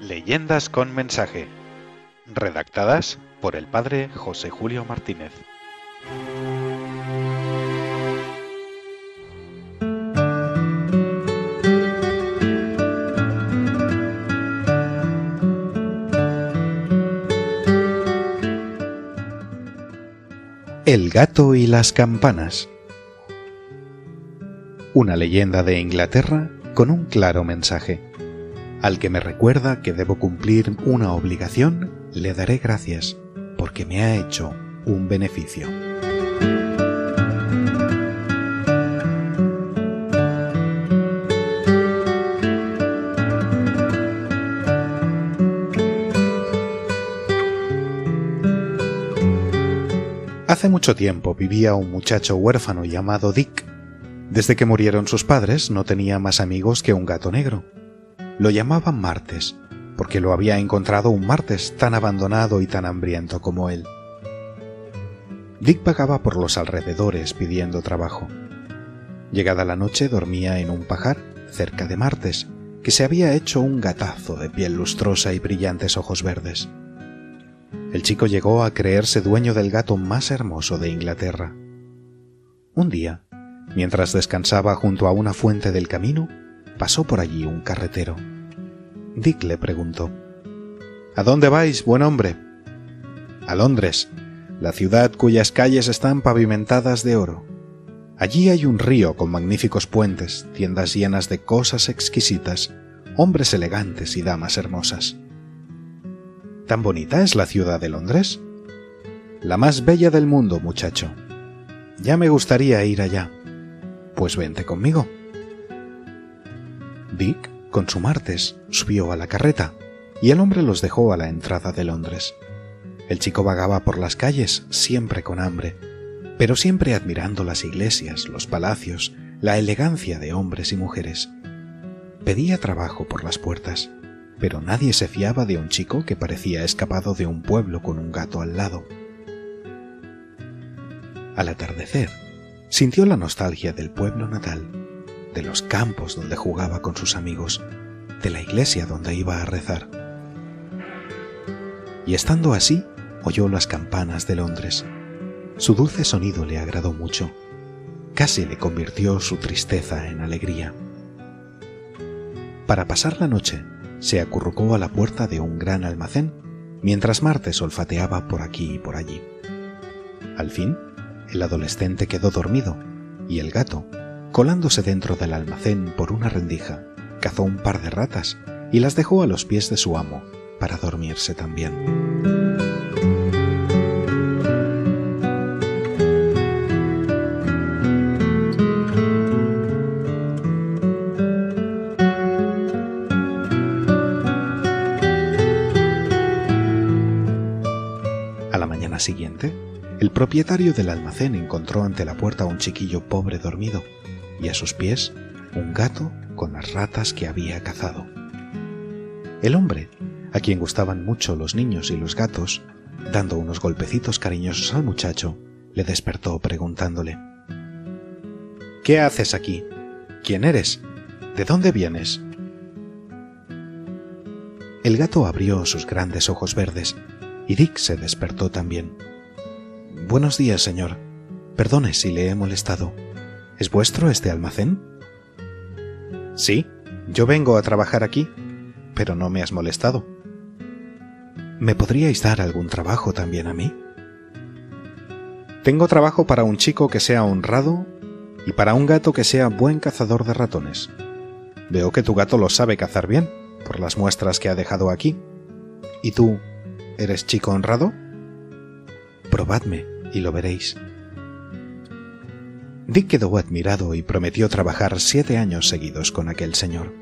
Leyendas con mensaje. Redactadas por el padre José Julio Martínez. El gato y las campanas. Una leyenda de Inglaterra con un claro mensaje. Al que me recuerda que debo cumplir una obligación, le daré gracias, porque me ha hecho un beneficio. Hace mucho tiempo vivía un muchacho huérfano llamado Dick. Desde que murieron sus padres no tenía más amigos que un gato negro. Lo llamaban Martes, porque lo había encontrado un martes tan abandonado y tan hambriento como él. Dick vagaba por los alrededores pidiendo trabajo. Llegada la noche dormía en un pajar cerca de Martes, que se había hecho un gatazo de piel lustrosa y brillantes ojos verdes. El chico llegó a creerse dueño del gato más hermoso de Inglaterra. Un día, mientras descansaba junto a una fuente del camino, pasó por allí un carretero. Dick le preguntó ¿A dónde vais, buen hombre? A Londres, la ciudad cuyas calles están pavimentadas de oro. Allí hay un río con magníficos puentes, tiendas llenas de cosas exquisitas, hombres elegantes y damas hermosas. ¿Tan bonita es la ciudad de Londres? La más bella del mundo, muchacho. Ya me gustaría ir allá. Pues vente conmigo. Dick, con su martes, subió a la carreta, y el hombre los dejó a la entrada de Londres. El chico vagaba por las calles siempre con hambre, pero siempre admirando las iglesias, los palacios, la elegancia de hombres y mujeres. Pedía trabajo por las puertas, pero nadie se fiaba de un chico que parecía escapado de un pueblo con un gato al lado. Al atardecer, sintió la nostalgia del pueblo natal de los campos donde jugaba con sus amigos, de la iglesia donde iba a rezar. Y estando así, oyó las campanas de Londres. Su dulce sonido le agradó mucho. Casi le convirtió su tristeza en alegría. Para pasar la noche, se acurrucó a la puerta de un gran almacén mientras Martes olfateaba por aquí y por allí. Al fin, el adolescente quedó dormido y el gato, colándose dentro del almacén por una rendija, cazó un par de ratas y las dejó a los pies de su amo para dormirse también. Propietario del almacén encontró ante la puerta a un chiquillo pobre dormido y a sus pies un gato con las ratas que había cazado. El hombre, a quien gustaban mucho los niños y los gatos, dando unos golpecitos cariñosos al muchacho, le despertó preguntándole ¿Qué haces aquí? ¿Quién eres? ¿De dónde vienes? El gato abrió sus grandes ojos verdes y Dick se despertó también. Buenos días, señor. Perdone si le he molestado. ¿Es vuestro este almacén? Sí, yo vengo a trabajar aquí, pero no me has molestado. ¿Me podríais dar algún trabajo también a mí? Tengo trabajo para un chico que sea honrado y para un gato que sea buen cazador de ratones. Veo que tu gato lo sabe cazar bien, por las muestras que ha dejado aquí. ¿Y tú, eres chico honrado? Probadme y lo veréis. Dick quedó admirado y prometió trabajar siete años seguidos con aquel señor.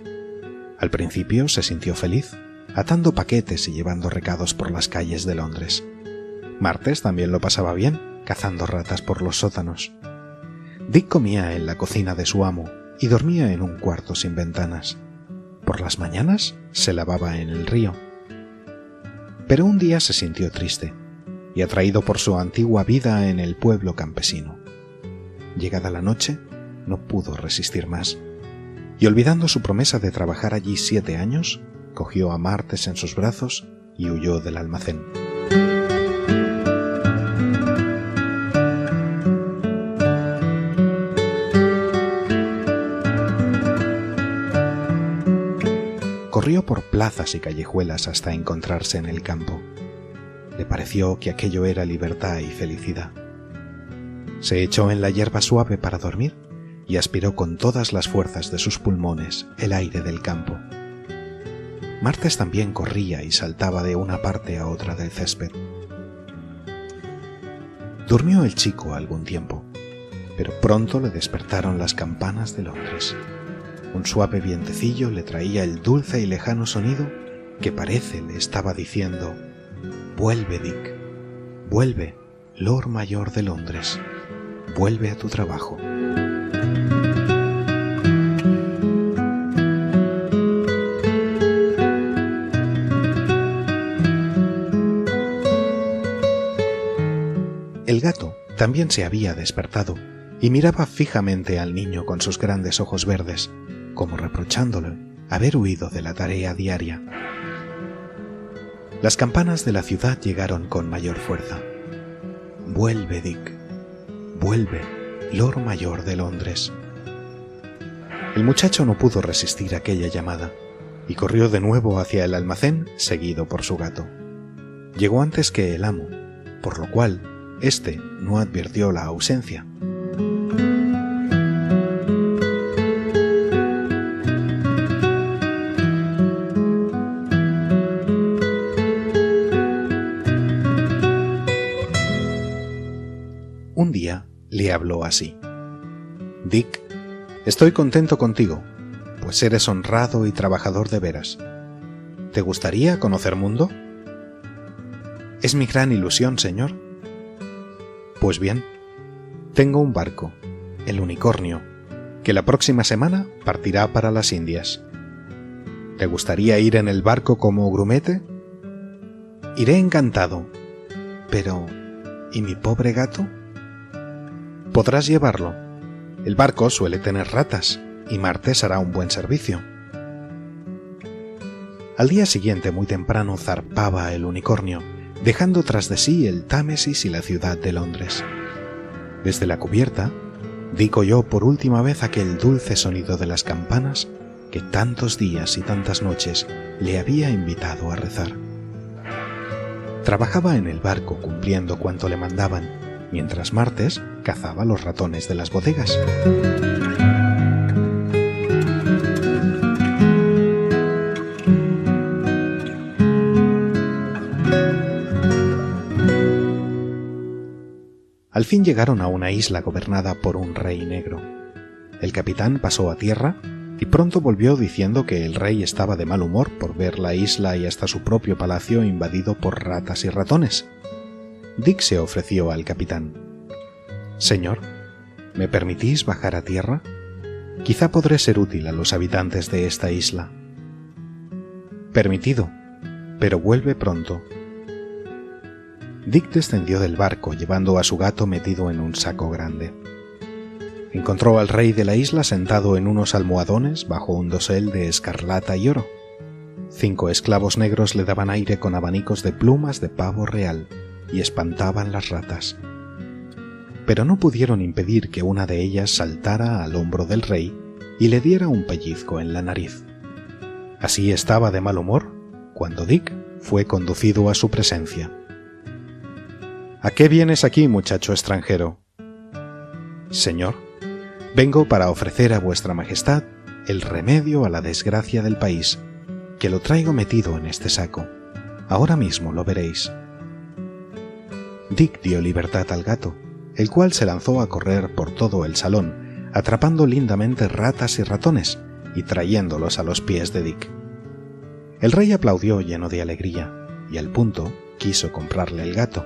Al principio se sintió feliz, atando paquetes y llevando recados por las calles de Londres. Martes también lo pasaba bien, cazando ratas por los sótanos. Dick comía en la cocina de su amo y dormía en un cuarto sin ventanas. Por las mañanas se lavaba en el río. Pero un día se sintió triste y atraído por su antigua vida en el pueblo campesino. Llegada la noche, no pudo resistir más. y olvidando su promesa de trabajar allí siete años, cogió a Martes en sus brazos y huyó del almacén. Corrió por plazas y callejuelas hasta encontrarse en el campo. Pareció que aquello era libertad y felicidad. Se echó en la hierba suave para dormir y aspiró con todas las fuerzas de sus pulmones el aire del campo. Martes también corría y saltaba de una parte a otra del césped. Durmió el chico algún tiempo, pero pronto le despertaron las campanas de Londres. Un suave vientecillo le traía el dulce y lejano sonido que parece le estaba diciendo Vuelve, Dick, vuelve, Lord Mayor de Londres, vuelve a tu trabajo. El gato también se había despertado y miraba fijamente al niño con sus grandes ojos verdes, como reprochándole haber huido de la tarea diaria. Las campanas de la ciudad llegaron con mayor fuerza. Vuelve, Dick. Vuelve, Lord Mayor de Londres. El muchacho no pudo resistir aquella llamada y corrió de nuevo hacia el almacén seguido por su gato. Llegó antes que el amo, por lo cual este no advirtió la ausencia. Así. Dick, estoy contento contigo, pues eres honrado y trabajador de veras. ¿Te gustaría conocer mundo? Es mi gran ilusión, señor, pues bien, tengo un barco, el Unicornio, que la próxima semana partirá para las Indias. ¿Te gustaría ir en el barco como grumete? Iré encantado. Pero... ¿Y mi pobre gato? Podrás llevarlo. El barco suele tener ratas, y Martes hará un buen servicio. Al día siguiente, muy temprano, zarpaba el unicornio, dejando tras de sí el Támesis y la ciudad de Londres. Desde la cubierta, Dick oyó por última vez aquel dulce sonido de las campanas que tantos días y tantas noches le había invitado a rezar. Trabajaba en el barco cumpliendo cuanto le mandaban, mientras Martes cazaba los ratones de las bodegas. Al fin llegaron a una isla gobernada por un rey negro. El capitán pasó a tierra y pronto volvió diciendo que el rey estaba de mal humor por ver la isla y hasta su propio palacio invadido por ratas y ratones. Dick se ofreció al capitán. Señor, ¿me permitís bajar a tierra? Quizá podré ser útil a los habitantes de esta isla. Permitido, pero vuelve pronto Dick descendió del barco llevando a su gato metido en un saco grande. Encontró al rey de la isla sentado en unos almohadones bajo un dosel de escarlata y oro. Cinco esclavos negros le daban aire con abanicos de plumas de pavo real y espantaban las ratas. Pero no pudieron impedir que una de ellas saltara al hombro del rey y le diera un pellizco en la nariz. Así estaba de mal humor cuando Dick fue conducido a su presencia. ¿A qué vienes aquí, muchacho extranjero? Señor, vengo para ofrecer a vuestra Majestad el remedio a la desgracia del país, que lo traigo metido en este saco. Ahora mismo lo veréis. Dick dio libertad al gato, el cual se lanzó a correr por todo el salón, atrapando lindamente ratas y ratones y trayéndolos a los pies de Dick. El rey aplaudió lleno de alegría y al punto quiso comprarle el gato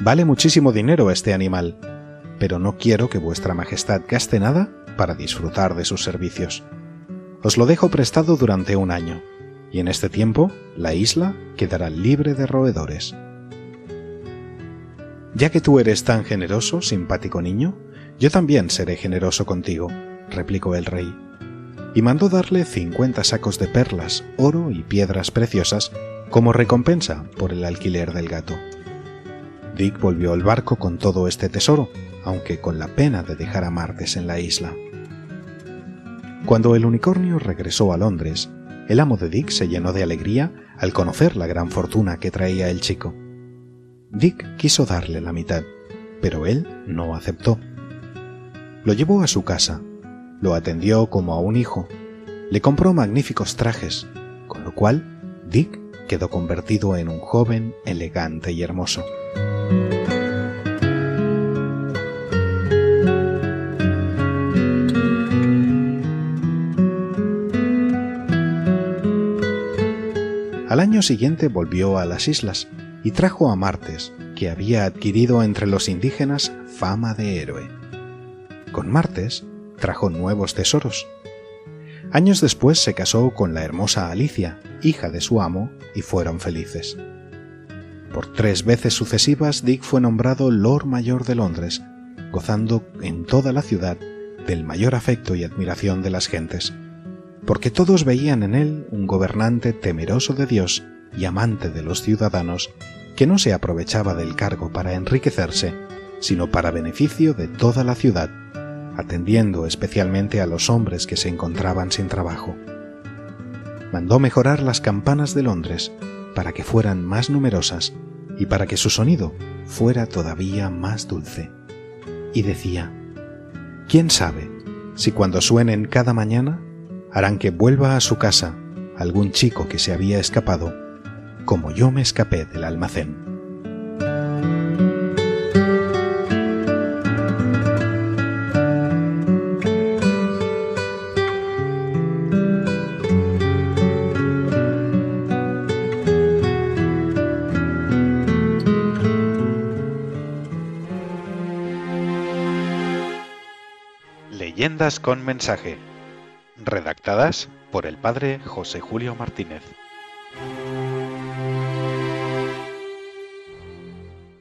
Vale muchísimo dinero este animal, pero no quiero que vuestra Majestad gaste nada para disfrutar de sus servicios. Os lo dejo prestado durante un año, y en este tiempo la isla quedará libre de roedores. Ya que tú eres tan generoso, simpático niño, yo también seré generoso contigo, replicó el rey, y mandó darle cincuenta sacos de perlas, oro y piedras preciosas como recompensa por el alquiler del gato. Dick volvió al barco con todo este tesoro, aunque con la pena de dejar a Martes en la isla. Cuando el unicornio regresó a Londres, el amo de Dick se llenó de alegría al conocer la gran fortuna que traía el chico. Dick quiso darle la mitad, pero él no aceptó. Lo llevó a su casa, lo atendió como a un hijo, le compró magníficos trajes, con lo cual Dick quedó convertido en un joven elegante y hermoso. Al año siguiente volvió a las islas y trajo a Martes, que había adquirido entre los indígenas fama de héroe. Con Martes trajo nuevos tesoros. Años después se casó con la hermosa Alicia, hija de su amo, y fueron felices. Por tres veces sucesivas Dick fue nombrado Lord Mayor de Londres, gozando en toda la ciudad del mayor afecto y admiración de las gentes, porque todos veían en él un gobernante temeroso de Dios y amante de los ciudadanos, que no se aprovechaba del cargo para enriquecerse, sino para beneficio de toda la ciudad, atendiendo especialmente a los hombres que se encontraban sin trabajo. Mandó mejorar las campanas de Londres para que fueran más numerosas y para que su sonido fuera todavía más dulce. Y decía, ¿quién sabe si cuando suenen cada mañana harán que vuelva a su casa algún chico que se había escapado, como yo me escapé del almacén? Leyendas con mensaje. Redactadas por el padre José Julio Martínez.